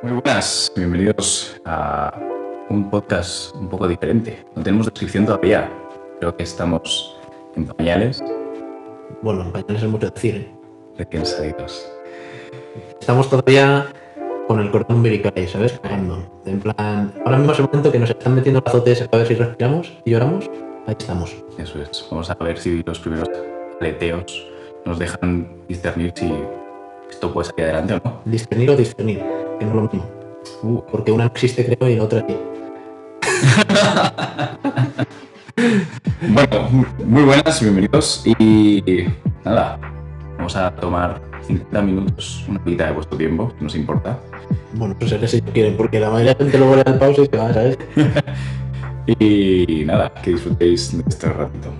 Muy buenas, bienvenidos a un podcast un poco diferente. No tenemos descripción todavía. Creo que estamos en pañales. Bueno, en pañales es mucho decir. ¿eh? Recién salidos. Estamos todavía con el cordón umbilical ahí, ¿sabes? Cagando. En plan, ahora mismo es el momento que nos están metiendo el azote ese para ver si respiramos y lloramos. Ahí estamos. Eso es. Vamos a ver si los primeros aleteos nos dejan discernir si esto puede salir adelante o no. Discernir o discernir, que no es lo mismo. Uh, Porque una no existe, creo, y la otra sí. Bueno, muy buenas, bienvenidos. Y nada, vamos a tomar 50 minutos, una vida de vuestro tiempo, si nos importa. Bueno, pues seré si quieren, porque la mayoría de la gente luego le da pausa y se va, ¿sabes? Y nada, que disfrutéis de este ratito.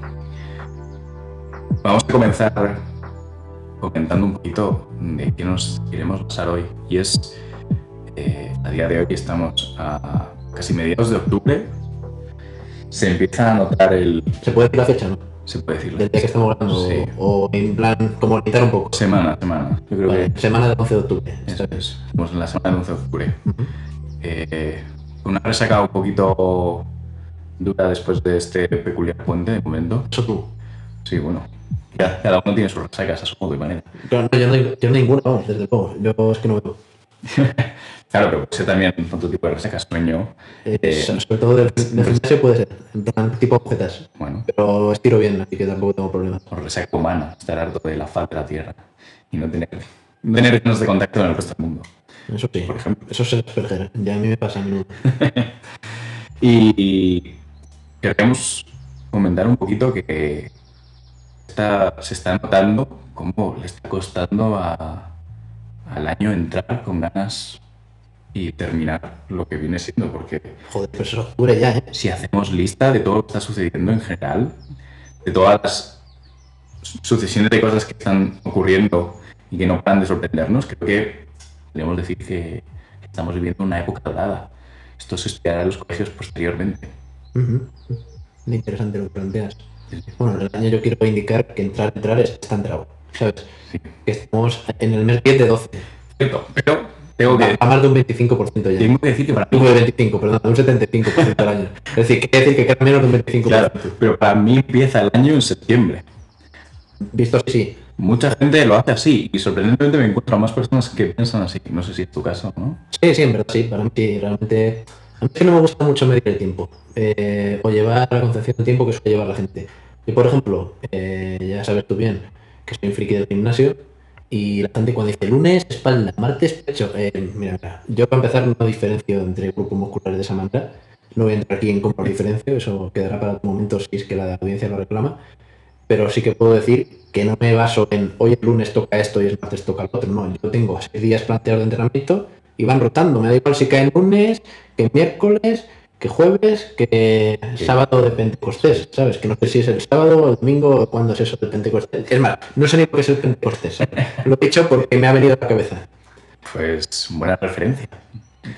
Vamos a comenzar comentando un poquito de qué nos queremos pasar hoy. Y es, eh, a día de hoy estamos a casi mediados de octubre. Se empieza a notar el... Se puede decir la fecha, ¿no? Se puede decirlo. Del día que estamos hablando. Sí. O en plan, como limitar un poco. Semana, semana. Yo creo Vale, que Semana del 11 de octubre. eso es. Estamos en la semana del 11 de octubre. Ujú. Eh, una resaca un poquito dura después de este peculiar puente de momento. Eso tú. Sí, bueno. Ya, cada uno tiene sus resacas a su modo y manera. Claro, no, yo, no, yo ninguna, vamos, desde luego. Yo es que no veo. Claro, pero puede ser también otro tipo de resacas, sueño. Eh, Eh, sobre todo del gimnasio puede ser, en plan tipo objetas. Bueno, Pero estiro bien, así que tampoco tengo problemas. o resaca humana, estar harto de la faz de la Tierra y no tener, no tener de contacto con el resto del mundo. Eso sí, Por ejemplo. eso es Asperger. Ya a mí me pasa a menudo. Y queremos comentar un poquito que está- se está notando cómo le está costando a- al año entrar con ganas y terminar lo que viene siendo, porque Joder, pero eso es octubre ya, ¿eh? si hacemos lista de todo lo que está sucediendo en general, de todas las sucesiones de cosas que están ocurriendo y que no paran de sorprendernos, creo que podemos decir que estamos viviendo una época dorada. Esto se estudiará en los colegios posteriormente. Ujú. Muy interesante lo que planteas. Bueno, en el año yo quiero indicar que entrar, entrar es está entrado. ¿Sabes? Sí. Que estamos en el mes 10 de 12. Cierto, pero tengo que, A más de un 25% ya. tengo que decir que para mí, de 25, perdón, un 75% al año. Es decir, quiere decir que queda menos de un 25%. claro, pero para mí empieza el año en septiembre. Visto así, sí. Mucha gente lo hace así y sorprendentemente me encuentro a más personas que piensan así. No sé si es tu caso, ¿no? Sí, sí, en verdad, sí. Para mí, sí, realmente. A mí es que no me gusta mucho medir el tiempo. eh, o llevar la concepción del tiempo que suele llevar la gente. Yo, por ejemplo, eh, ya sabes tú bien que soy un friki del gimnasio. Y la gente cuando dice lunes, espalda, martes, pecho. eh, mira, yo para empezar no diferencio entre grupos musculares de esa manera. No voy a entrar aquí en cómo lo diferencio, eso quedará para otro momento si es que la audiencia lo reclama. Pero sí que puedo decir que no me baso en hoy el lunes toca esto y el martes toca el otro. No, yo tengo seis días planteados de entrenamiento y van rotando. Me da igual si cae el lunes, que miércoles, que jueves, que sábado de Pentecostés, ¿sabes? Que no sé si es el sábado o el domingo o cuándo es eso de Pentecostés. Es más, no sé ni lo que es el Pentecostés. ¿sabes? Lo he dicho porque me ha venido a la cabeza. Pues buena referencia.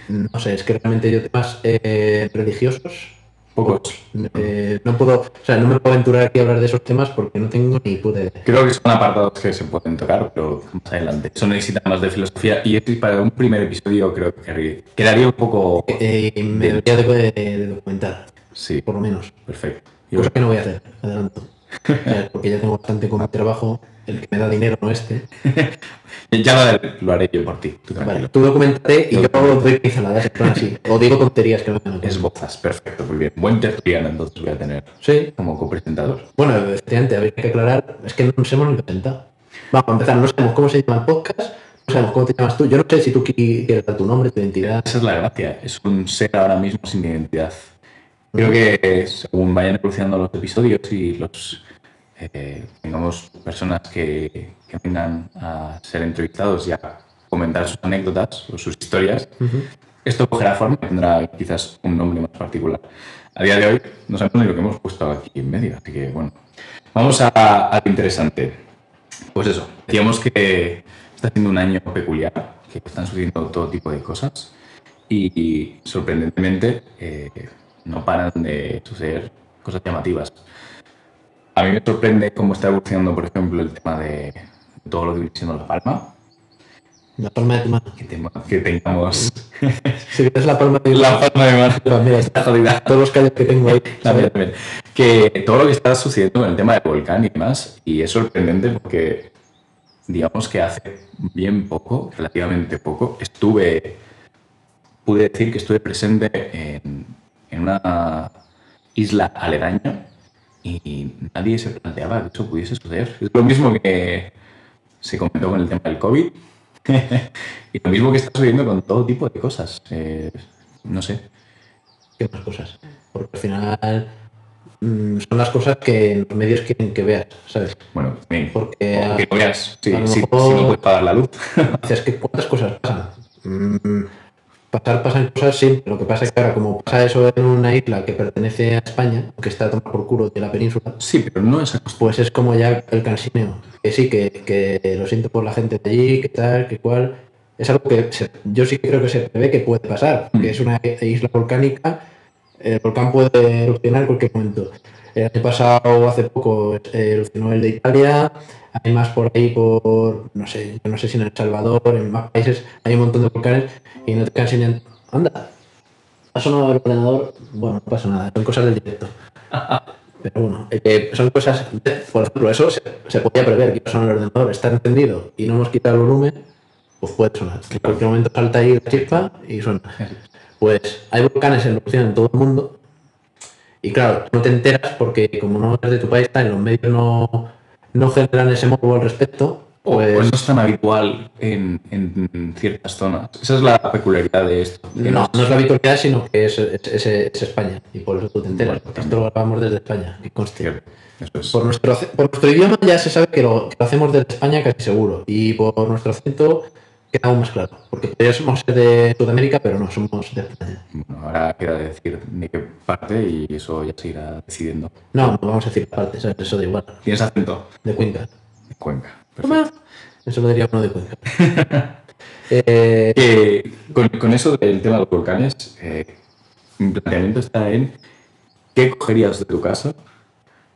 No sé, es que realmente yo temas eh, religiosos Pocos. eh, no puedo, o sea, no me puedo aventurar aquí a hablar de esos temas porque no tengo ni puta idea. Creo que son apartados que se pueden tocar, pero más adelante. Eso necesita más de filosofía y es para un primer episodio creo que quedaría un poco... Eh, y me debería de, de documentar, Sí, por lo menos. perfecto. Cosa que no voy a hacer, adelanto. Eh, Porque ya tengo bastante con mi trabajo, el que me da dinero, no este. ya lo, lo haré yo por ti, tú. Vale, tú documentate y yo doy pinceladas, en plan así. O digo tonterías que no me Esbozas, perfecto, muy bien. Buen tertuliano entonces voy a tener Sí. como copresentador. Bueno, efectivamente, habría que aclarar, es que no nos hemos ni presentado. Vamos a empezar, no sabemos cómo se llama el podcast, no sabemos cómo te llamas tú. Yo no sé si tú qui- quieres dar tu nombre, tu identidad. Esa es la gracia, es un ser ahora mismo sin identidad. Creo que según vayan evolucionando los episodios y los eh, tengamos personas que, que vengan a ser entrevistados y a comentar sus anécdotas o sus historias, esto cogerá forma y tendrá quizás un nombre más particular. A día de hoy no sabemos ni lo que hemos puesto aquí en medio, así que bueno, vamos a, a lo interesante. Pues eso, decíamos que está siendo un año peculiar, que están sucediendo todo tipo de cosas y, y, sorprendentemente eh, no paran de suceder cosas llamativas. A mí me sorprende cómo está evolucionando, por ejemplo, el tema de todo lo que viene siendo La Palma. La palma de tu mano. que, te- que tengamos Si ves la palma de la palma de mano. Mira, mira, Está jodida. todos los callos que tengo ahí. También. Que todo lo que está sucediendo con el tema del volcán y demás, y es sorprendente porque, digamos que hace bien poco, relativamente poco, estuve, pude decir que estuve presente en, en una isla aledaña y nadie se planteaba que eso pudiese suceder. Es lo mismo que se comentó con el tema del COVID y lo mismo que está sucediendo con todo tipo de cosas. Eh, no sé. ¿Qué más cosas? Porque al final mm, son las cosas que los medios quieren que veas, ¿sabes? Bueno. Porque O que lo veas. Sí, a lo sí, no puedes pagar la luz. Dices que cuántas cosas pasan. Mm, pasar, pasan cosas, sí. Lo que pasa es que ahora, como pasa eso en una isla que pertenece a España, que está a tomar por culo de la península, Sí, pero no es pues es como ya el cansineo. Que sí, que, que lo siento por la gente de allí, que tal, que cual. Es algo que se- yo sí creo que se prevé que puede pasar, Mm. que es una isla volcánica, el volcán puede erupcionar en cualquier momento. El año pasado, hace poco, eh, erupcionó el de Italia, hay más por ahí, por, no sé, yo no sé si en El Salvador, en más países, hay un montón de volcanes y no te quedan sin... Anda, ha sonado el ordenador, bueno, no pasa nada, son cosas del directo. Pero bueno, eh, son cosas, por ejemplo, eso se, se podía prever que sonar el ordenador, está encendido y no hemos quitado el volumen, pues puede sonar. En cualquier momento salta ahí la chispa y suena. Pues hay volcanes en erupción en todo el mundo y claro, tú no te enteras porque como no eres de tu país, tal, los medios no, no generan ese morbo al respecto, O, pues o no es tan habitual en, en ciertas zonas. Esa es la peculiaridad de esto. no, no es la habitualidad, sino que es, es- es- es España y por eso tú te enteras, Bueno, porque esto lo grabamos desde España, que conste. Cierto. Eso es. Por nuestro, por nuestro idioma ya se sabe que lo, que lo hacemos desde España casi seguro. Y por nuestro acento queda aún más claro. Porque podría somos de Sudamérica, pero no, somos de España. Bueno, ahora queda decir de qué parte y eso ya se irá decidiendo. No, no vamos a decir ¿sabes? eso da igual. ¿Tienes acento? De Cuenca. De Cuenca. Perfecto. Eso lo diría uno de Cuenca. Eh, Eh, con, con eso del tema de los volcanes, eh, mi planteamiento está en qué cogerías de tu casa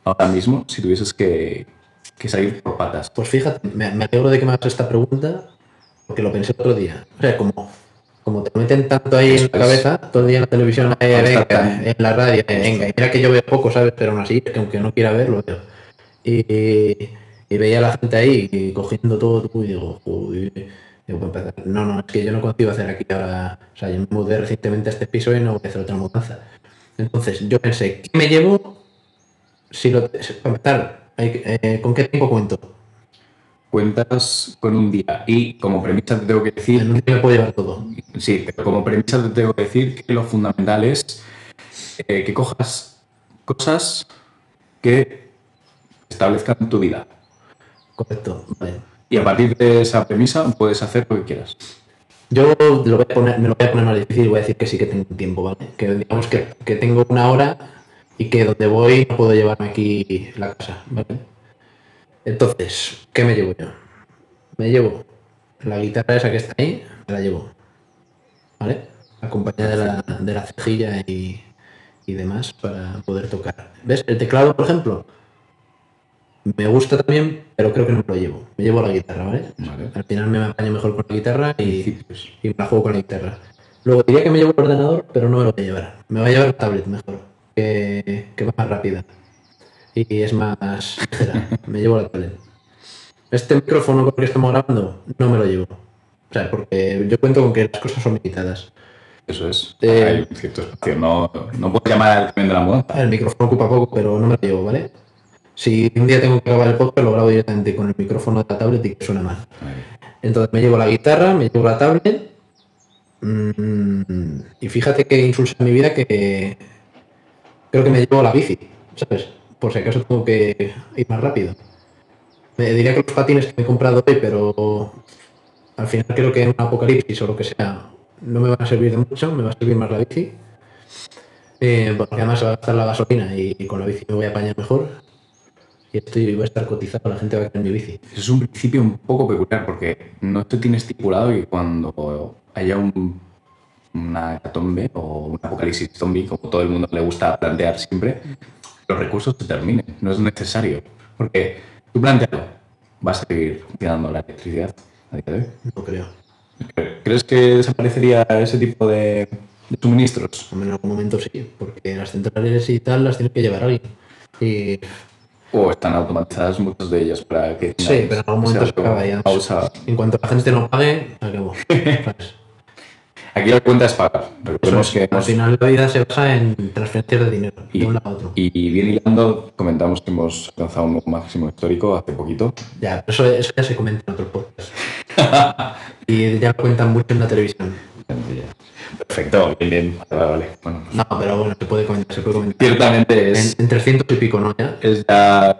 ahora mismo si tuvieses que, que salir por patas. pues fíjate, me, me alegro de que me hagas esta pregunta, porque lo pensé otro día. O sea, como, como te meten tanto ahí en la cabeza, todo el día en la televisión, venga, en la radio, venga, y mira que yo veo poco, ¿sabes? Pero aún así, es que aunque no quiera ver, lo veo. Y, y veía a la gente ahí y cogiendo todo, y digo, uy, digo, para empezar, no, no, es que yo no consigo hacer aquí ahora, o sea, yo me mudé recientemente a este piso y no voy a hacer otra mudanza. Entonces, yo pensé, ¿qué me llevo? Si lo, para empezar, eh, ¿con qué tiempo cuento? Cuentas con un día y como premisa te tengo que decir En un día llevar todo. Sí, pero como premisa te tengo que decir que lo fundamental es eh, que cojas cosas que establezcan tu vida. Correcto, vale. Y a partir de esa premisa puedes hacer lo que quieras. Yo lo voy a poner, me lo voy a poner más difícil y voy a decir que sí que tengo tiempo, ¿vale? Que digamos que, que tengo una hora y que donde voy no puedo llevarme aquí la casa, ¿vale? Entonces, ¿qué me llevo yo? Me llevo la guitarra esa que está ahí, me la llevo, ¿vale? Acompañada de la, de la cejilla y, y demás para poder tocar. ¿Ves? El teclado, por ejemplo, me gusta también, pero creo que no me lo llevo. Me llevo la guitarra, ¿vale? Vale. Al final me apaño mejor con la guitarra y, y me la juego con la guitarra. Luego diría que me llevo el ordenador, pero no me lo voy a llevar. Me voy a llevar la tablet mejor, que, que va más rápida. Y es más ligera. me llevo la tablet. Este micrófono con el que estamos grabando, no me lo llevo. O sea, porque yo cuento con que las cosas son limitadas. Eso es. Eh, Hay un cierto espacio. No, no puedes llamar al de la mudanza. El micrófono ocupa poco, pero no me lo llevo, ¿vale? Si un día tengo que grabar el podcast, lo grabo directamente con el micrófono de la tablet y que suena mal. Entonces me llevo la guitarra, me llevo la tablet. mm, y fíjate que insulsa en mi vida que creo que me llevo la bici, ¿sabes? Por si acaso tengo que ir más rápido. Me diría que los patines que me he comprado hoy, pero al final creo que en un apocalipsis o lo que sea no me van a servir de mucho, me va a servir más la bici. Eh, porque además va a gastar la gasolina y, con la bici me voy a apañar mejor. Y estoy, voy a estar cotizado, la gente va a querer mi bici. Es un principio un poco peculiar porque no se tiene estipulado que cuando haya un, una hecatombe o un apocalipsis zombie, como todo el mundo le gusta plantear siempre, los recursos se terminen. No es necesario. Porque tú plantealo, vas a seguir funcionando la electricidad a día de hoy. No creo. ¿Crees que desaparecería ese tipo de, de suministros? En algún momento sí, porque las centrales y tal las tiene que llevar alguien. Y O están automatizadas muchas de ellas para que... Sí, pero en algún momento se acaba ya. pausa. En cuanto la gente no pague, acabó. Aquí la cuenta es pagar. Recordemos que al final la vida se basa en transferencias de dinero de un lado a otro. y bien hilando, comentamos que hemos alcanzado un máximo histórico hace poquito. Ya, pero eso, eso ya se comenta en otros podcasts. y ya lo cuentan mucho en la televisión. Perfecto, bien, bien. Vale, vale. Bueno, pues, No, pero bueno, se puede comentar, se puede comentar. ciertamente En, es, en 300 y pico, ¿no? Ya. es ya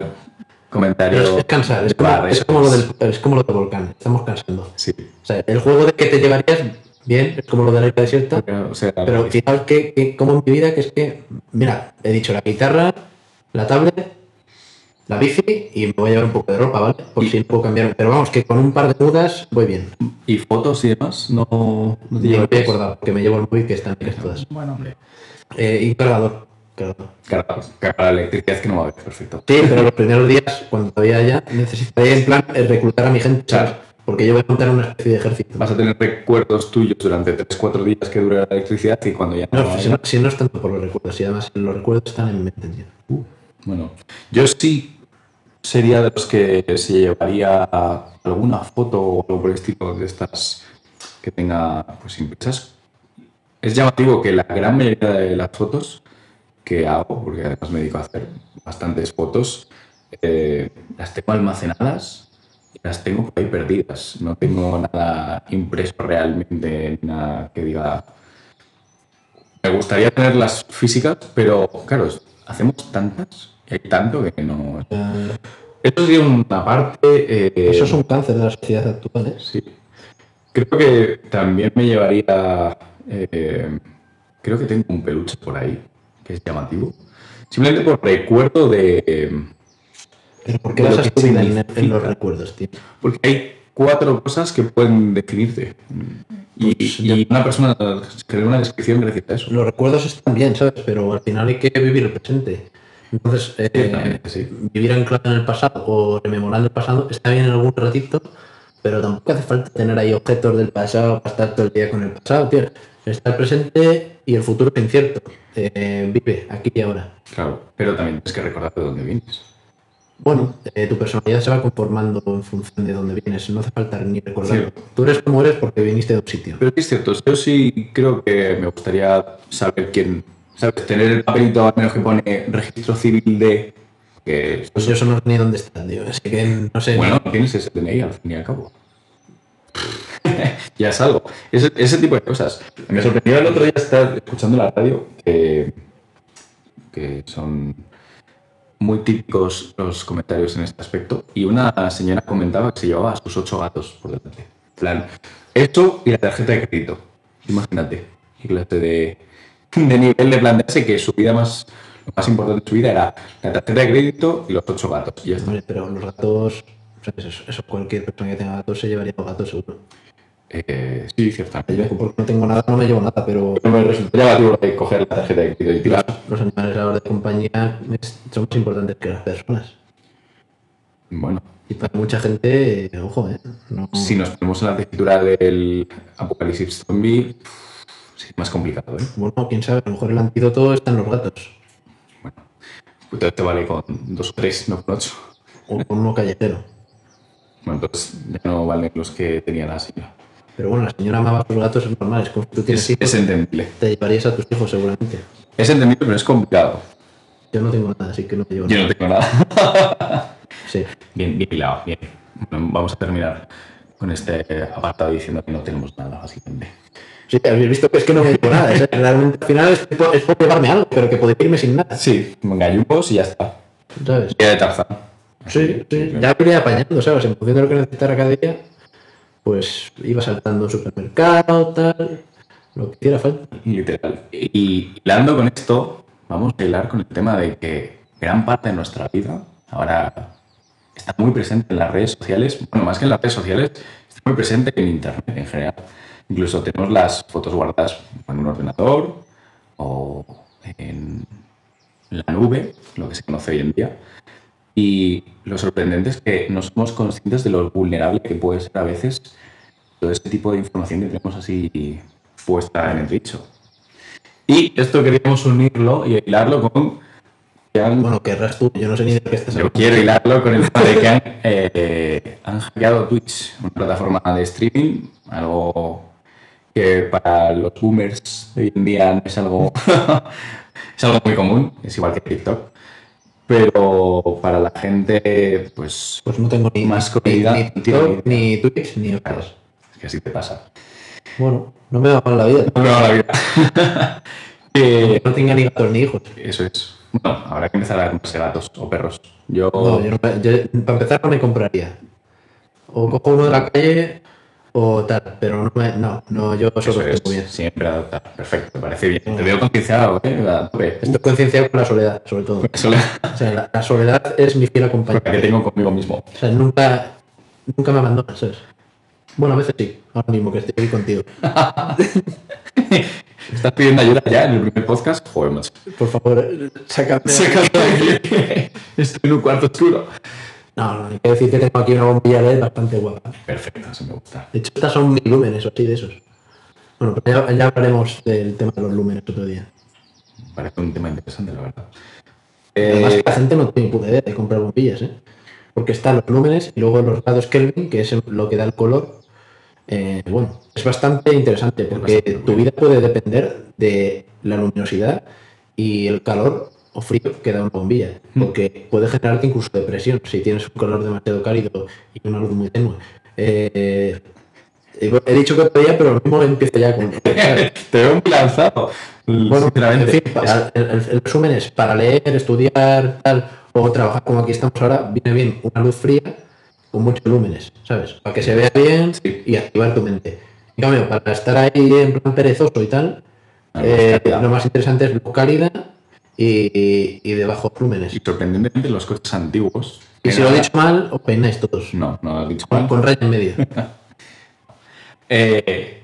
comentario. Pero es, cansar, es de como, bar, es, como lo del, es como lo del volcán, estamos cansando. Sí. O sea, el juego de que te llevarías bien, es como lo de la isla desierta, Pero, o sea, pero al final, que, que- como en mi vida, que es que, mira, he dicho la guitarra, la tablet, la bici y me voy a llevar un poco de ropa, ¿vale? Por Y- si no puedo cambiar. Pero vamos, que con un par de mudas voy bien. ¿Y fotos y demás? No, no te Ni me voy a acordar, porque me llevo el móvil que están bien todas. Bueno, hombre. Eh, y cargador. cargador. Carga, carga la electricidad que no va a haber, perfecto. Sí, pero los primeros días, cuando todavía haya, necesitaría en plan eh, reclutar a mi gente, ¿sabes? Porque yo voy a montar una especie de ejército. Vas a tener recuerdos tuyos durante 3-4 días que dure la electricidad y cuando ya no, No, si, no, si no es tanto por los recuerdos, y además los recuerdos están en mi mente. tío. Bueno, yo sí sería de los que se llevaría alguna foto o algo por el estilo de estas que tenga pues impresas. Es llamativo que la gran mayoría de las fotos que hago, porque además me dedico a hacer bastantes fotos, eh, las tengo almacenadas las tengo por ahí perdidas. No tengo nada impreso realmente, nada que diga me gustaría tenerlas físicas, pero claro, hacemos tantas y hay tanto que no. Eso sería una parte. eh, eso es un cáncer de la sociedad actual, ¿eh? Sí. Creo que también me llevaría. eh, creo que tengo un peluche por ahí, que es llamativo. Simplemente por recuerdo de. Pero ¿por qué que tu vida en, en los recuerdos, tío? Porque hay cuatro cosas que pueden definirte. Y, Pues y una persona crea una descripción gracias a eso. Los recuerdos están bien, ¿sabes? Pero al final hay que vivir el presente. Entonces, eh, sí. vivir anclado en el pasado o rememorando el pasado está bien en algún ratito, pero tampoco hace falta tener ahí objetos del pasado para estar todo el día con el pasado, tío. Está el presente y el futuro es incierto. Eh, vive aquí y ahora. Claro, pero también tienes que recordar de dónde vienes. Bueno, eh, tu personalidad se va conformando en función de dónde vienes. No hace falta ni recordarlo. Sí. Tú eres como eres porque viniste de un sitio. Pero es cierto, yo sí creo que me gustaría saber quién, ¿sabes? Tener el papelito al menos que pone registro civil de... Que, Pues yo eso no sé ni dónde está, tío. Así que no sé. bueno, tienes ese DNI al fin y al cabo. ya es algo. Ese, ese tipo de cosas. Me sorprendió el otro día estar escuchando la radio que, que son muy típicos los comentarios en este aspecto. Y una señora comentaba que se llevaba a sus ocho gatos por delante. Plan, esto y la tarjeta de crédito. Imagínate. Qué clase de, de nivel de plantearse que su vida más, lo más importante de su vida era la tarjeta de crédito y los ocho gatos. Y pero los gatos, eso cualquier persona que tenga gatos se llevaría los gatos seguro. Eh, sí, ciertamente. Yo, porque no tengo nada, no me llevo nada, pero Pero me resultó llamativo de coger la tarjeta de crédito y tirar. los animales ahora de compañía son más importantes que las personas. Bueno, Y para mucha gente, eh, ojo, ¿eh? No, si nos ponemos en la tesitura del apocalipsis zombie, es más complicado, ¿eh? Bueno, quién sabe, a lo mejor el antídoto está en los gatos. Bueno, entonces te vale con dos o tres, no con ocho. O con uno callejero. Bueno, entonces ya no valen los que tenía la señora. Pero bueno, la señora amaba a sus gatos, es normal. Es como tú tienes Es, entendible. te llevarías a tus hijos seguramente. Es entendible, pero es complicado. Yo no tengo nada, así que no te llevo Yo nada. no tengo nada. Sí. Bien, bien hilado, bien. Bueno, vamos a terminar con este apartado diciendo que no tenemos nada, básicamente. Sí, habéis visto que es que no me llevo nada. ¿eh? Realmente al final es, por- es por llevarme algo, pero que podría irme sin nada. Sí, gallumbos y ya está. ¿Sabes? Y de Tarzán. Sí, sí. Ya me iría apañando, ¿sabes? En función de lo que necesitara cada día, pues iba saltando un supermercado, tal, lo que hiciera falta. Literal. Y hilando con esto, vamos a hilar con el tema de que gran parte de nuestra vida ahora está muy presente en las redes sociales. Bueno, más que en las redes sociales, está muy presente en Internet en general. Incluso tenemos las fotos guardadas en un ordenador o en la nube, lo que se conoce hoy en día. Y lo sorprendente es que no somos conscientes de lo vulnerable que puede ser a veces todo ese tipo de información que tenemos así puesta en el bicho. Y esto queríamos unirlo y hilarlo con que han- Bueno, querrás tú, yo no sé ni de qué estás yo hablando. quiero hilarlo con el tema de que han, eh, han hackeado Twitch, una plataforma de streaming, algo que para los boomers hoy en día no es algo, es algo muy común, es igual que TikTok. Pero para la gente, pues, Pues no tengo ni, Más ni, comida, ni TikTok, ni Twitch, ni claro, es que así te pasa. Bueno, no me va mal la vida. No me va la vida. Eh, Que no tenga ni gatos ni hijos. eso es. Bueno, habrá que empezar a comprarse gatos o perros. Yo, No, yo no yo, para empezar no me compraría. O cojo uno de la calle o tal, pero no, me, no, no yo solo es, estoy muy bien. siempre adoptar. Perfecto, me parece bien. Te veo concienciado, ¿eh? Estoy concienciado con la soledad, sobre todo. Eso le- O sea, la, la soledad es mi fiel que acompañante. tengo conmigo mismo. O sea, nunca, nunca me abandonas, ¿sabes? Bueno, a veces sí, ahora mismo que estoy aquí contigo. ¿Estás pidiendo ayuda ya en el primer podcast? Joder, macho. Por favor, eh, sácame. Sácame de aquí. Estoy en un cuarto oscuro. No, no, hay que decir que tengo aquí una bombilla LED bastante guapa. Perfecto, eso me gusta. De hecho, estas son mil lúmenes o así de esos. Bueno, pero ya, ya hablaremos del tema de los lúmenes otro día. Parece un tema interesante, la verdad. Además, Eh, la gente no tiene puta idea de comprar bombillas, ¿eh? Porque están los lúmenes y luego los grados Kelvin, que es lo que da el color. Eh, bueno, es bastante interesante porque bastante tu vida puede depender de la luminosidad y el calor o frío que da una bombilla. Porque puede generarte incluso depresión si tienes un color demasiado cálido y una luz muy tenue. Eh, he he dicho que otro día, pero lo mismo empiezo ya con. te veo muy lanzado. Bueno, sinceramente. en fin, el, el- el resumen es, para leer, estudiar, tal, o trabajar como aquí estamos ahora, viene bien una luz fría con muchos lúmenes, ¿sabes? Para que se vea bien Sí. y activar tu mente. En cambio, para estar ahí en plan perezoso y tal, eh, lo más interesante es luz cálida y, y- de bajos lúmenes. Y sorprendentemente los coches antiguos. Y si lo he dicho mal, os peináis todos. No, no lo has dicho mal. con raya en medio. Eh,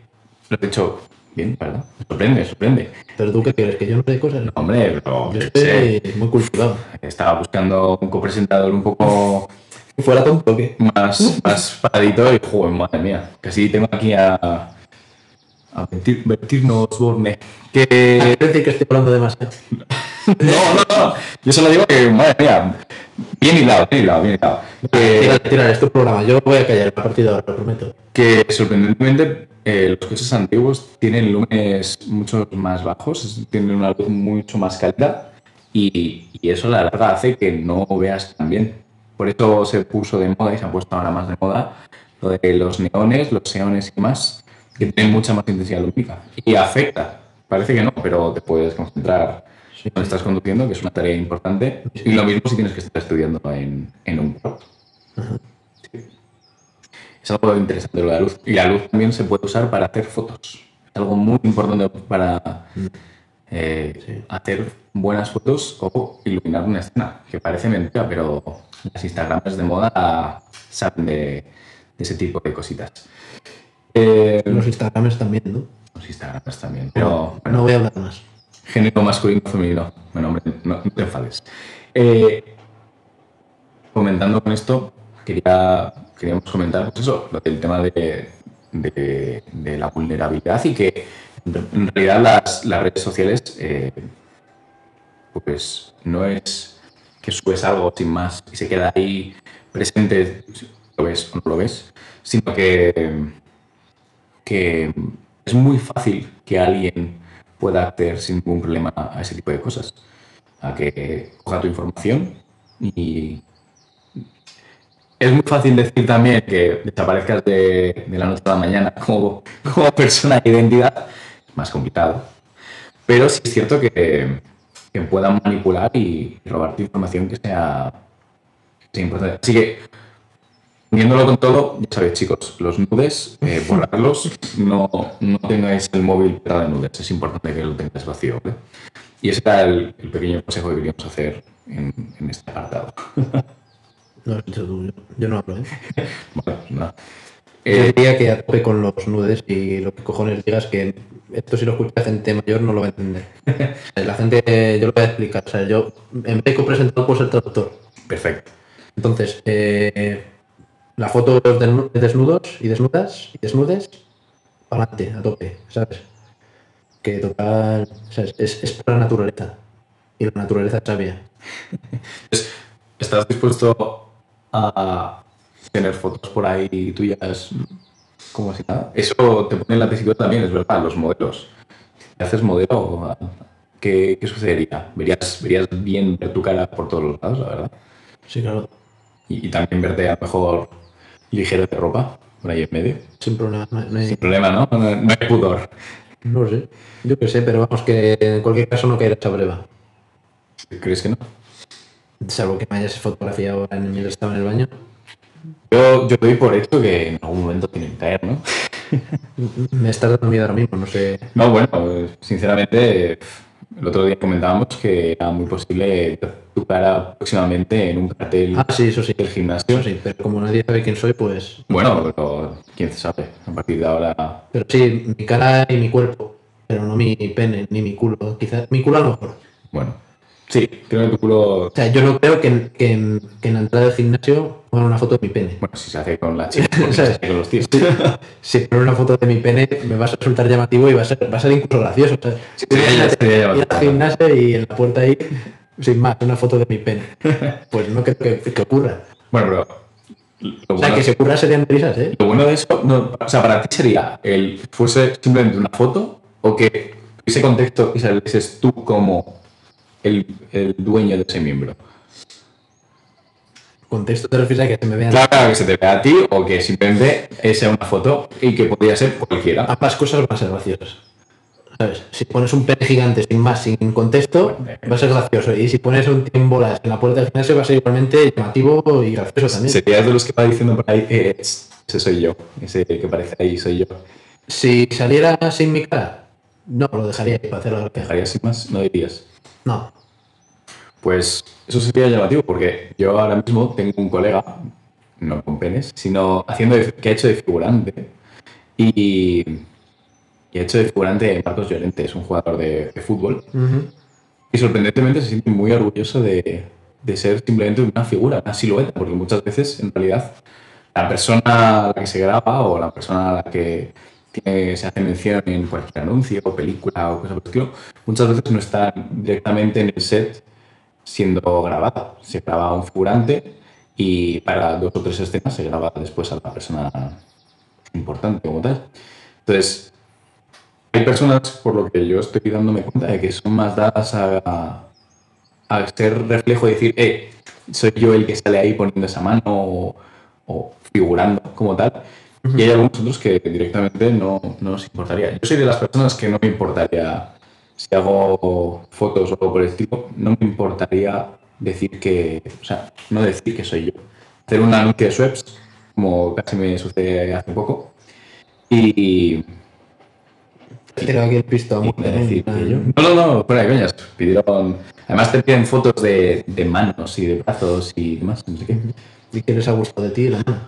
lo he dicho bien, ¿verdad? Sorprende, sorprende. Pero tú qué quieres, que yo no sé cosas. No, hombre, pero Yo qué sé, estoy muy culturado. estaba buscando un copresentador un poco Si fuera tonto, ¿o ¿qué? más, más paradito y, joder, madre mía, casi tengo aquí a, a Bertir- Bertirno Osborne. Que decir que estoy hablando demasiado. No, no, no. Yo solo digo que, madre mía, bien hilado, bien hilado, bien hilado. Que, Tira, tira, es tu programa. Yo voy a callar a partir de ahora, lo prometo. que sorprendentemente eh, los coches antiguos tienen lúmenes mucho más bajos, tienen una luz mucho más cálida y, y eso a la larga hace que no veas tan bien. Por eso se puso de moda y se ha puesto ahora más de moda lo de los neones, los seones y más, que tienen mucha más intensidad lumínica. Y afecta, parece que no, pero te puedes concentrar cuando estás conduciendo, que es una tarea importante. Y lo mismo si tienes que estar estudiando en, en un cuarto. Sí. Es algo interesante lo de la luz. Y la luz también se puede usar para hacer fotos. Es algo muy importante para eh, hacer buenas fotos o iluminar una escena, que parece mentira, pero las Instagrams de moda saben de, de ese tipo de cositas. Eh, Los Instagrams también, ¿no? los Instagrams también, pero bueno, No voy a hablar más. Género masculino femenino. Bueno, hombre, no, te enfades. Eh, comentando con esto, quería, queríamos comentar pues eso, del tema de, de- la vulnerabilidad y que en realidad las, las redes sociales, eh, pues no es que subes algo sin más y se queda ahí presente, lo ves o no lo ves, sino que, que es muy fácil que alguien pueda acceder sin ningún problema a ese tipo de cosas. A que coja tu información y es muy fácil decir también que desaparezcas de, la noche a la mañana como, como persona de identidad. Es más complicado. Pero sí es cierto que, que puedan manipular y robar tu información que sea, que sea importante. Así que, uniéndolo con todo, ya sabéis, chicos, los nudes, eh, borrarlos, no, no tengáis el móvil pegado de nudes. Es importante que lo tengáis vacío. ¿vale? Y ese era el, el pequeño consejo que queríamos hacer en, en este apartado. No lo has dicho tú, yo, yo no hablo, ¿eh? Vale, pues nada. Yo Eh, diría que a tope con los nudes y lo que cojones digas que esto si lo escucha gente mayor no lo va a entender. Sea, La gente, yo lo voy a explicar. O sea, yo en vez de copresentador puedo ser traductor. perfecto. Entonces, eh, la foto de desnudos y desnudas y desnudes, para adelante, a tope, ¿sabes? Que total, ¿sabes? Es, es por la naturaleza. Y la naturaleza es sabia. ¿Estás dispuesto a tener fotos por ahí tuyas como si nada? Eso te pone en la tesitura también, es verdad, los modelos. Si haces modelo, ¿qué, qué sucedería? ¿Verías, verías bien ver tu cara por todos los lados, la verdad. Sí, claro. Y, y también verte a lo mejor ligero de ropa, por ahí en medio. Sin problema. No, no hay, Sin problema, ¿no? No, no hay pudor. no sé. Yo qué sé, pero vamos, que en cualquier caso no caerá esa prueba. ¿Crees que no? Salvo que me hayas fotografiado en mientras estaba en el baño. Yo, yo doy por hecho que en algún momento tiene que caer, ¿no? Me estás dando miedo ahora mismo, no sé. No, bueno, sinceramente, el otro día comentábamos que era muy posible tu cara próximamente en un cartel Ah, sí, eso sí. del gimnasio. Eso sí, pero como nadie sabe quién soy, pues. Bueno, pero quién sabe, a partir de ahora. Pero sí, mi cara y mi cuerpo. Pero no mi pene ni mi culo. Quizás mi culo a lo mejor. Bueno, sí, creo que tu culo. O sea, yo no creo que, en- que, que en la entrada del gimnasio pongan una foto de mi pene. Bueno, si se hace con la chica, porque se con los tíos. Si ponen una foto de mi pene, me vas a resultar llamativo y va a ser, va a ser incluso gracioso. ¿sabes? Sí, sería- sería Ir llamativo. al gimnasio y en la puerta ahí, sin más, una foto de mi pene. Pues no creo que, que ocurra. Bueno, pero. Lo O sea, bueno, que si ocurra serían risas, ¿eh? lo bueno de eso, no, o sea, para ti sería el fuese simplemente una foto o que ese contexto y salieses tú como el, el dueño de ese miembro. Contexto te refieres a que se me Claro, claro, que se te vea a ti o que simplemente sea una foto y que podría ser cualquiera. ambas cosas van a ser graciosas. ¿Sabes? Si pones un pene gigante sin más, sin contexto, va a ser gracioso. Y si pones un en bolas en la puerta del gimnasio, va a ser igualmente llamativo y gracioso también. Serías de los que va diciendo por ahí, eh, ese soy yo, ese que parece ahí soy yo. Si saliera sin mi cara, no, lo dejaría para hacer la gracia. ¿Dejarías sin más? No dirías. No. Pues eso sería llamativo porque yo ahora mismo tengo un colega, no con penes, sino haciendo que ha hecho de figurante. Y, y ha hecho de figurante Marcos Llorente, es un jugador de, de fútbol. Ujú. Y sorprendentemente se siente muy orgulloso de, de ser simplemente una figura, una silueta, porque muchas veces en realidad la persona a la que se graba o la persona a la que tiene- se hace mención en cualquier anuncio o película o cosa por el estilo, muchas veces no está directamente en el set siendo grabada. Se graba un figurante y para dos o tres escenas se graba después a la persona importante como tal. Entonces, hay personas, por lo que yo estoy dándome cuenta, de que son más dadas a, a ser reflejo y decir, eh, soy yo el que sale ahí poniendo esa mano o, o figurando como tal. Y hay algunos otros que directamente no, no nos importaría. Yo soy de las personas que no me importaría, si hago fotos o algo por el estilo, no me importaría decir que, o sea, no decir que soy yo. Hacer un anuncio de Sweps, como casi me sucede hace poco, y, Aquí el ¿no? decir. No, no, no, fuera de coñas. Pidieron. Además te piden fotos de, de manos y de brazos y demás, no sé qué. ¿Y qué les ha gustado de ti, la mano?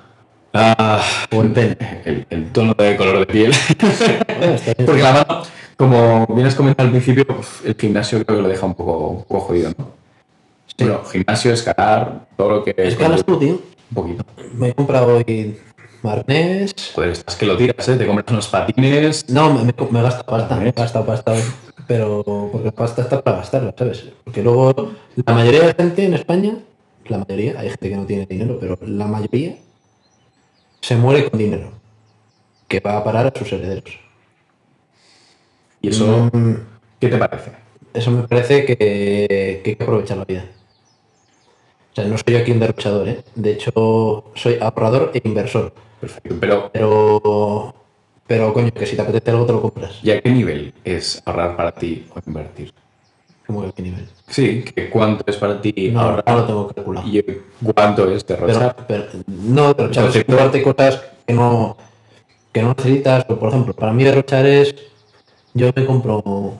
Ah, O el pene. el, el tono de color de piel. Porque la mano, como bien has comentado al principio, uf, el gimnasio creo que lo deja un poco, un poco jodido, ¿no? Sí. Bueno, gimnasio, escalar, todo lo que Es que ahora tú, tío. Un poquito. Me he comprado hoy arnés. Joder, estás que lo tiras, ¿eh? Te compras unos patines. No, me, me, gastado pasta, me gastado pasta. Pero porque la pasta está para gastarla, ¿sabes? Porque luego la mayoría de gente en España, la mayoría, hay gente que no tiene dinero, pero la mayoría se muere con dinero. Que va a parar a sus herederos. ¿Y eso Mm, qué te parece? Eso me parece que, que hay que aprovechar la vida. O sea, no soy aquí un derrochador, ¿eh? De hecho, soy ahorrador e inversor. Perfecto. Pero, Pero, pero coño, que si te apetece algo te lo compras. ¿y a qué nivel es ahorrar para ti o invertir? ¿Cómo que qué nivel? Sí, que cuánto es para ti No, ahorrar no lo tengo calculado. y cuánto es derrochar. Pero, pero no derrochar, es comprarte cosas que no, que no necesitas. Por ejemplo, para mí derrochar es, yo me compro,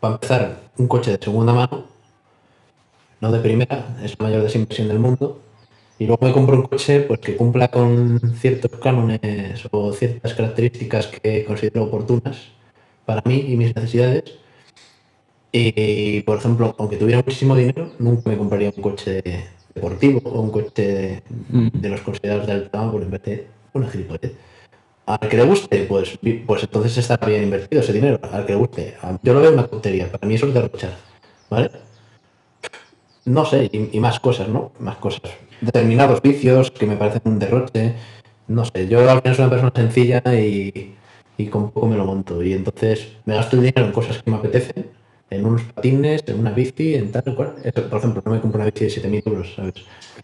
para empezar, un coche de segunda mano, no de primera, es la mayor desinversión del mundo. Y luego me compro un coche pues, que cumpla con ciertos cánones o ciertas características que considero oportunas para mí y mis necesidades. Y, por ejemplo, aunque tuviera muchísimo dinero, nunca me compraría un coche de, de deportivo o un coche de, los considerados de alta pues en una gilipollez. Al que le guste, pues, pues entonces está bien invertido ese dinero. Al que le guste, yo lo veo una tontería. Para mí eso es derrochar, ¿vale? No sé, y más cosas, ¿no? Más cosas. Determinados vicios que me parecen un derroche. No sé, yo al final soy una persona sencilla y, y con poco me lo monto. Y entonces me gasto el dinero en cosas que me apetecen, en unos patines, en una bici, en tal cual. Eso, por ejemplo, no me compro una bici de 7.000 euros, ¿sabes?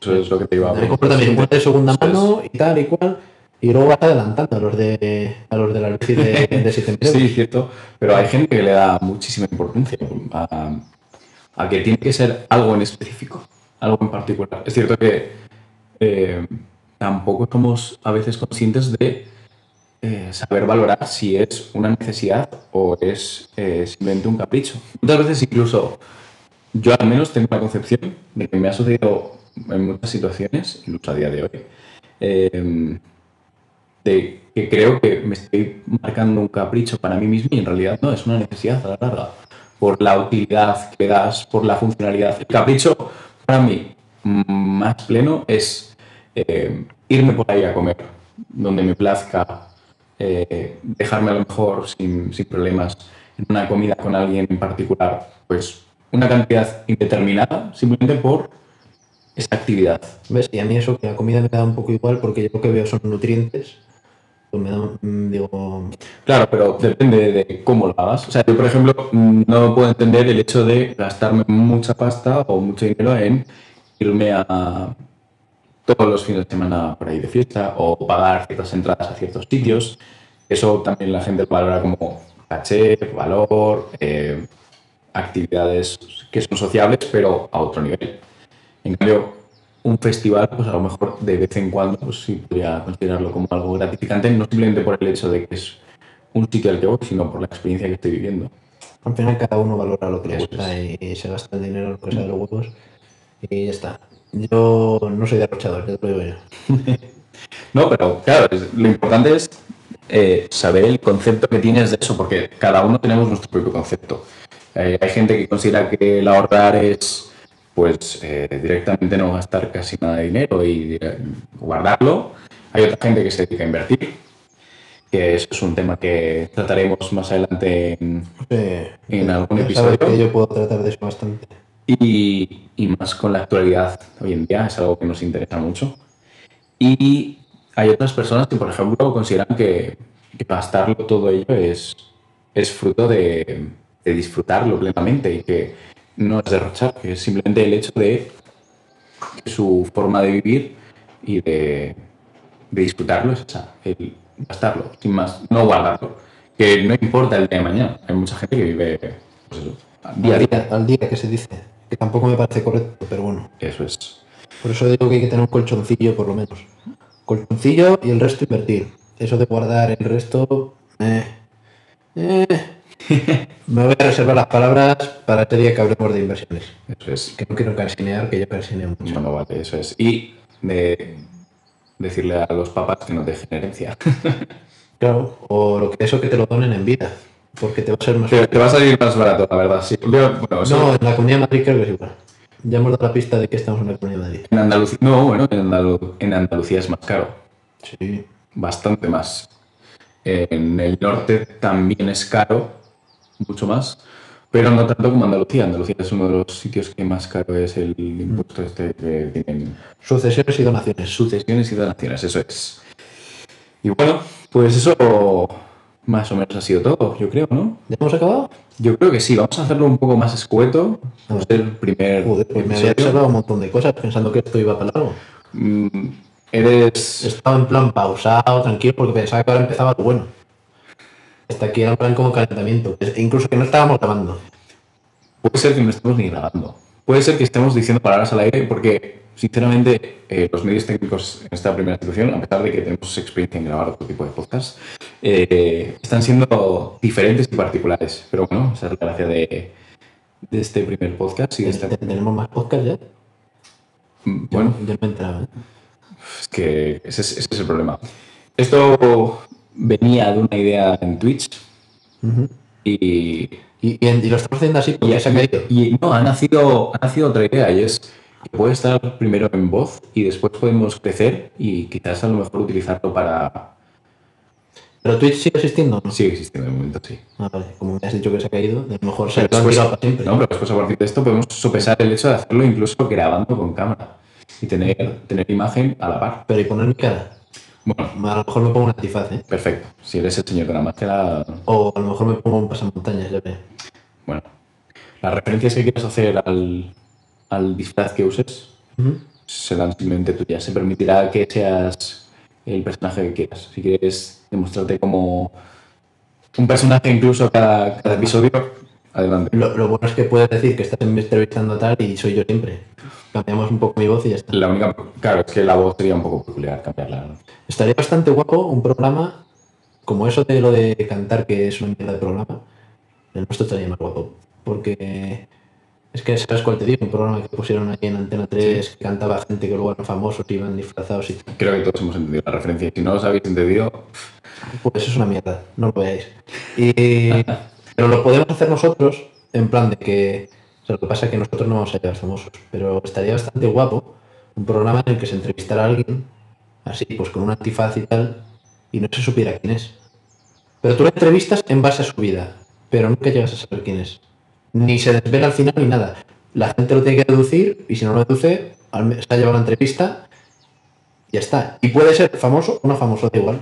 Eso es lo que te iba a Me compro también una de segunda mano y tal y cual. Y luego vas adelantando a los de a los de la bici de, de 7.000 euros. Sí, cierto. Pero hay gente que le da muchísima importancia a, a que tiene que ser algo en específico, algo en particular. Es cierto que eh, tampoco somos a veces conscientes de eh, saber valorar si es una necesidad o es eh, simplemente un capricho. Muchas veces incluso yo al menos tengo la concepción de que me ha sucedido en muchas situaciones, incluso a día de hoy, eh, de que creo que me estoy marcando un capricho para mí mismo y en realidad no, es una necesidad a la larga. Por la utilidad que das, por la funcionalidad. El capricho para mí más pleno es eh, irme por ahí a comer, donde me plazca, eh, dejarme a lo mejor sin, sin problemas en una comida con alguien en particular, pues una cantidad indeterminada simplemente por esa actividad. ¿Ves? Y a mí eso que la comida me da un poco igual porque yo lo que veo son nutrientes. Pues me da, mm, digo, Claro, pero depende de cómo lo hagas. O sea, yo, por ejemplo, no puedo entender el hecho de gastarme mucha pasta o mucho dinero en irme a todos los fines de semana por ahí de fiesta o pagar ciertas entradas a ciertos sitios. Eso también la gente lo valora como caché, valor, eh, actividades que son sociables, pero a otro nivel. En cambio, un festival, pues a lo mejor de vez en cuando, pues sí podría considerarlo como algo gratificante, no simplemente por el hecho de que es un sitio al que voy, sino por la experiencia que estoy viviendo. al final cada uno valora lo que le gusta y, y se gasta el dinero en sea de los huevos. Y ya está. Yo no soy derrochador, ya te lo digo yo. No, pero claro, lo importante es eh, saber el concepto que tienes de eso, porque cada uno tenemos nuestro propio concepto. Eh, hay gente que considera que el ahorrar es pues eh, directamente no gastar casi nada de dinero y dire- guardarlo. Hay otra gente que se dedica a invertir, que eso es un tema que trataremos más adelante en, Eh, En algún episodio. que yo puedo tratar de eso bastante. y, y más con la actualidad hoy en día, es algo que nos interesa mucho. Y hay otras personas que, por ejemplo, consideran que, que gastarlo todo ello es, es fruto de, de disfrutarlo plenamente y que no es derrochar, que es simplemente el hecho de que su forma de vivir y de, de disfrutarlo es esa, el gastarlo, sin más, no guardarlo. Que no importa el día de mañana. Hay mucha gente que vive pues eso, día a Al día. día, al día que se dice. Que tampoco me parece correcto, pero bueno. Eso es. Por eso digo que hay que tener un colchoncillo, por lo menos. Colchoncillo y el resto invertir. Eso de guardar el resto. eh, eh. Me voy a reservar las palabras para este día que hablemos de inversiones. Eso es. Que no quiero cansinear, que yo cansineo mucho. Bueno, vale, eso es. Y de decirle a los papás que no dejen herencia. Claro, o lo que eso que te lo donen en vida. Porque te va a ser más. te, te va a salir más barato, la verdad, sí. Yo, bueno, eso No, en la Comunidad de Madrid creo que es igual. Ya hemos dado la pista de que estamos en la Comunidad de Madrid. en Andalucía. No, bueno, en, Andalu- en Andalucía es más caro. Sí. Bastante más. En el norte también es caro, mucho más. Pero no tanto como Andalucía. Andalucía es uno de los sitios que más caro es el impuesto este que tienen Sucesiones y donaciones. sucesiones y donaciones, eso es. Y bueno, pues eso más o menos ha sido todo, yo creo, ¿no? ¿Ya hemos acabado? Yo creo que sí, vamos a hacerlo un poco más escueto. Vamos a ser el primer Joder, pues me había reservado un montón de cosas pensando que esto iba para largo. Mm, Eres... Estaba en plan pausado, tranquilo, porque pensaba que ahora empezaba lo bueno. Hasta aquí plan como calentamiento. Es- Incluso que no estábamos grabando. Puede ser que no estemos ni grabando. Puede ser que estemos diciendo palabras al aire porque, sinceramente, eh, los medios técnicos en esta primera situación, a pesar de que tenemos experiencia en grabar otro tipo de podcasts, eh, están siendo diferentes y particulares. Pero bueno, esa es la gracia de, de este primer podcast y de esta... ¿Tenemos más podcast ya? Mm, Bueno, Yo no me he enterado, ¿eh? Es que ese es, ese es el problema. Esto venía de una idea en Twitch y, y, y y lo estamos haciendo así porque y, se ha caído. y no, ha nacido, ha nacido otra idea y es puede estar primero en voz y después podemos crecer y quizás a lo mejor utilizarlo para... ¿Pero Twitch sigue existiendo? ¿no? Sigue existiendo de momento, sí. Ah, vale. Como me has dicho que se ha caído, a lo mejor se han después- para siempre. no, pero después a partir de esto podemos sopesar el hecho de hacerlo incluso grabando con cámara y tener, tener imagen a la par. Pero y poner mi cara. Bueno, A lo mejor me pongo un antifaz, ¿eh? perfecto. Si eres el señor de la máscara, O a lo mejor me pongo un pasamontañas, ya ve. bueno. Las referencias que quieras hacer al, al disfraz que uses serán simplemente tuyas. Se permitirá que seas el personaje que quieras. Si quieres demostrarte como un personaje incluso cada, cada episodio, adelante. Lo, lo bueno es que puedes decir que estás entrevistando tal y soy yo siempre. Cambiamos un poco mi voz y ya está. La única, claro, es que la voz sería un poco peculiar cambiarla. ¿no? Estaría bastante guapo un programa como eso de lo de cantar, que es una mierda de programa. El nuestro estaría más guapo. Porque es que, ¿sabes cuál te digo? Un programa que pusieron aquí en Antena 3 que cantaba gente que luego eran famosos, iban disfrazados y tal. Creo que todos hemos entendido la referencia. Si no los habéis entendido, Pues eso es una mierda, no lo veáis. Y, pero lo podemos hacer nosotros en plan de que. o sea, lo que pasa es que nosotros no vamos a llegar famosos, pero estaría bastante guapo un programa en el que se entrevistara a alguien, así, pues con un antifaz y tal, y no se supiera quién es. Pero tú la entrevistas en base a su vida, pero nunca llegas a saber quién es. Ni se desvela al final ni nada. La gente lo tiene que deducir y si no lo deduce, se ha llevado la entrevista, ya está. Y puede ser famoso o no famoso, da igual.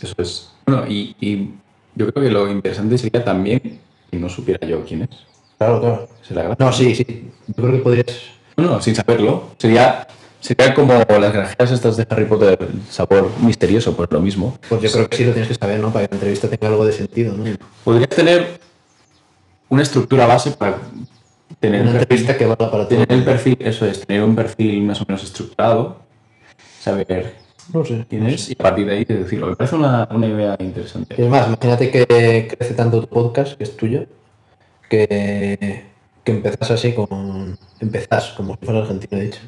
eso es. Bueno, y, y yo creo que lo interesante sería también que no supiera yo quién es. Claro, claro. La. No, sí, sí. Yo creo que podrías. Bueno, sin saberlo. Sería, sería como las granjeras estas de Harry Potter, sabor misterioso, pues lo mismo. Pues yo creo que sí lo tienes que saber, ¿no? Para que la entrevista tenga algo de sentido, ¿no? Podrías tener una estructura base para tener Una perfil, entrevista que valga para todo. tener el perfil, eso es, tener un perfil más o menos estructurado, saber No sé. quién es y a partir de ahí decirlo. Me parece una, una idea interesante. Y es más, imagínate que crece tanto tu podcast, que es tuyo, que, que empezás así con. Empezás, como si fuera argentino, he dicho.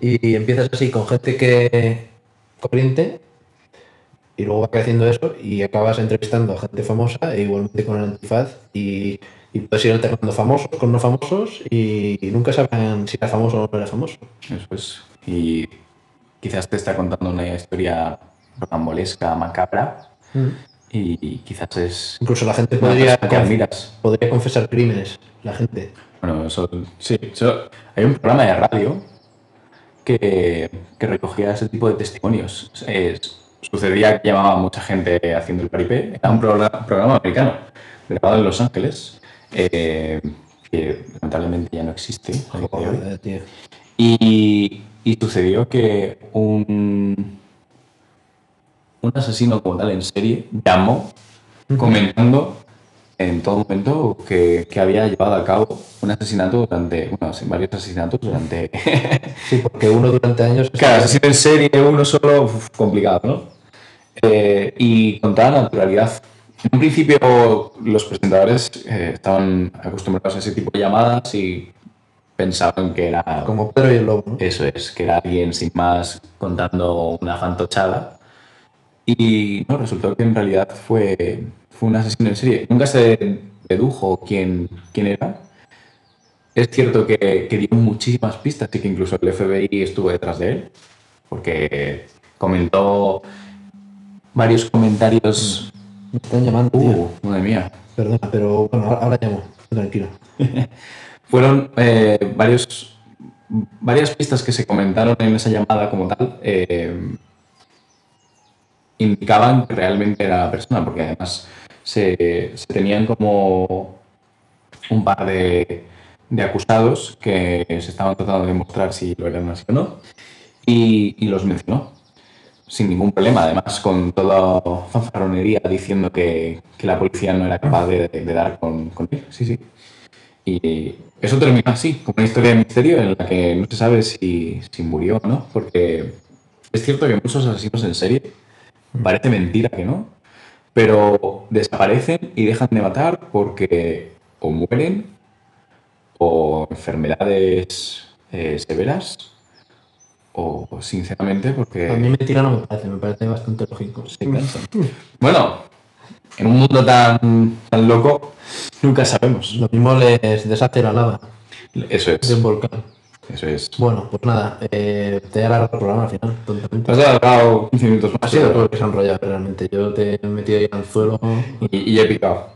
Y empiezas así con gente que. corriente, y luego va creciendo eso, y acabas entrevistando a gente famosa, e igualmente con el antifaz, y, y puedes ir alternando famosos con no famosos, y, y nunca saben si era famoso o no era famoso. Eso es. Y quizás te está contando una historia rocambolesca, macabra, y quizás es Incluso la gente podría, persona que admiras. podría confesar crímenes, la gente. Bueno, eso, sí, eso- hay un programa de radio que, que recogía ese tipo de testimonios. Es- sucedía que llamaba a mucha gente haciendo el paripé. Era un programa, programa americano, grabado en Los Ángeles, eh, que lamentablemente ya no existe. Joder, tío. Y, y sucedió que un, un asesino como tal en serie llamó comentando en todo momento que, que había llevado a cabo un asesinato durante, bueno, varios asesinatos durante... Sí, porque uno durante años. claro, asesino en serie, uno solo, uf, complicado, ¿no? Eh, y con toda naturalidad. En un principio los presentadores eh, estaban acostumbrados a ese tipo de llamadas y pensaban que era Como Pedro y el Lobo, ¿no? eso es, que era alguien sin más contando una fantochada. Y no, resultó que en realidad fue, fue un asesino en serie. Nunca se dedujo quién, quién era. Es cierto que, que dio muchísimas pistas y que incluso el FBI estuvo detrás de él, porque comentó varios comentarios. Me están llamando, tío. Uh, madre mía. Perdona, pero bueno, ahora, ahora llamo. Tranquilo. Fueron eh, varios, varias pistas que se comentaron en esa llamada como tal. eh, indicaban que realmente era la persona, porque además se, se tenían como un par de, de acusados que se estaban tratando de demostrar si lo eran así o no, y, los mencionó sin ningún problema, además con toda fanfarronería diciendo que, que la policía no era capaz de, de dar con, con él. Sí, sí. Y eso termina así, como una historia de misterio en la que no se sabe si, si murió o no, porque es cierto que muchos asesinos en serie, parece mentira que no, pero desaparecen y dejan de matar porque o mueren o enfermedades eh, severas o sinceramente porque A mí mentira no me parece, me parece bastante lógico. cansan. Bueno, en un mundo tan, tan loco, nunca sabemos. Lo mismo les deshace la lava Eso de es. un volcán. Eso es. Bueno, pues nada, eh, te he alargado el programa al final, tontamente. Has alargado 15 minutos Ha más. sido todo lo que se ha realmente. Yo te he metido ahí al suelo. y, y he picado.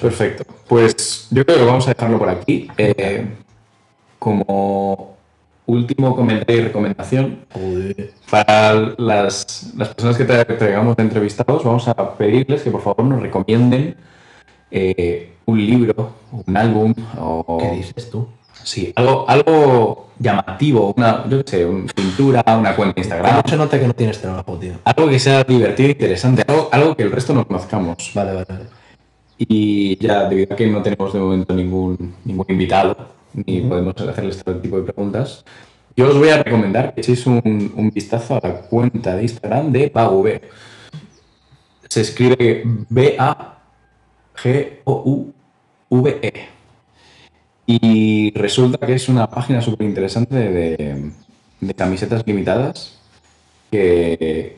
Perfecto. Pues yo creo que vamos a dejarlo por aquí. Eh, como último comentario y recomendación, Joder. para las, las personas que tra- traigamos de entrevistados, vamos a pedirles que por favor nos recomienden eh, un libro, un álbum o ¿Qué dices tú? sí, algo, algo llamativo, una, yo sé, una pintura, una cuenta de Instagram, ¿Cómo se nota que no tienes trabajo, tío? algo que sea divertido e interesante, algo, algo que el resto no conozcamos. Vale, vale, vale. Y ya, debido a que no tenemos de momento ningún, ningún invitado, ni podemos hacerles este tipo de preguntas, yo os voy a recomendar que echéis un, un vistazo a la cuenta de Instagram de BAGUV. Se escribe B-A-G-O-U-V-E. Y resulta que es una página súper interesante de, de camisetas limitadas que,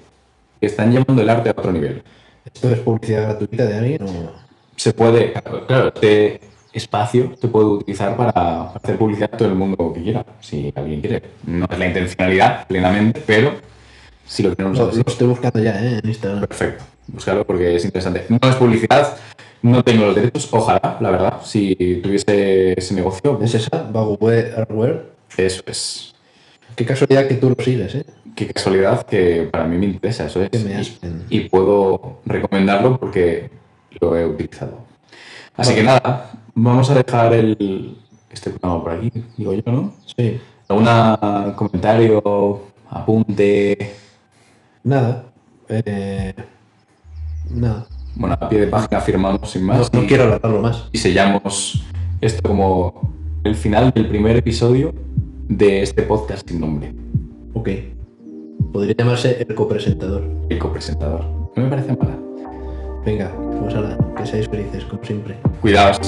que están llevando el arte a otro nivel ¿Esto es publicidad gratuita de alguien o...? se puede, claro, este espacio se puede utilizar para hacer publicidad a todo el mundo que quiera, si alguien quiere. No es la intencionalidad plenamente, pero si lo Lo, hacer, lo estoy buscando ya, ¿eh? En Instagram. perfecto. Búscalo porque es interesante. No es publicidad, no tengo los derechos, ojalá, la verdad, si tuviese ese negocio, ¿Es esa? Bagware Hardware. eso es. Qué casualidad que tú lo sigues, ¿eh? Qué casualidad que para mí me interesa, eso es. Que me Y- y puedo recomendarlo porque lo he utilizado. Así que nada, vamos a dejar el, este programa por aquí, digo yo, ¿no? Sí. ¿Algún comentario, apunte? Nada. Eh, nada. Bueno, a pie de página firmamos sin más no y, quiero alargarlo más. y sellamos esto como el final del primer episodio de este podcast sin nombre, Ok. Podría llamarse el copresentador. el copresentador. No me parece mala. Venga, pues ahora, que seáis felices, como siempre. Cuidaos.